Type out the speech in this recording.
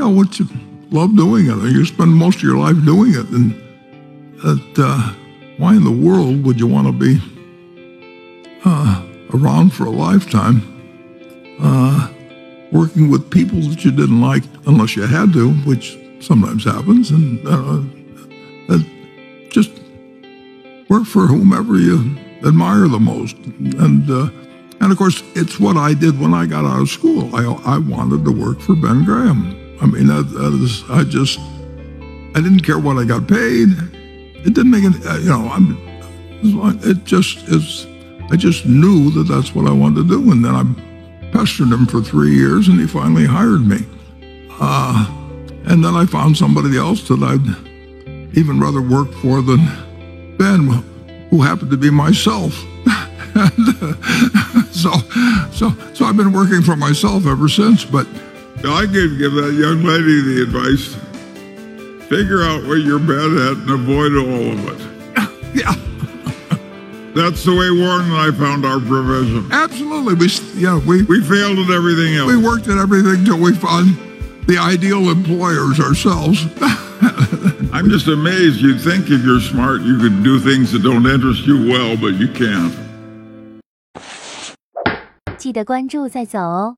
find out what you love doing it. You spend most of your life doing it, and that uh, why in the world would you want to be uh, around for a lifetime, uh, working with people that you didn't like unless you had to, which sometimes happens, and uh, just work for whomever you admire the most, and. Uh, and of course, it's what I did when I got out of school. I, I wanted to work for Ben Graham. I mean, I just, I didn't care what I got paid. It didn't make it, uh, you know, I'm, it just is, I just knew that that's what I wanted to do. And then I pestered him for three years and he finally hired me. Uh, and then I found somebody else that I'd even rather work for than Ben, who happened to be myself. so, so, so I've been working for myself ever since. But I could give that young lady the advice: figure out where you're bad at and avoid all of it. yeah. That's the way Warren and I found our provision. Absolutely, we yeah we we failed at everything else. We worked at everything till we found the ideal employers ourselves. I'm just amazed. You'd think if you're smart, you could do things that don't interest you well, but you can't. 记得关注再走哦。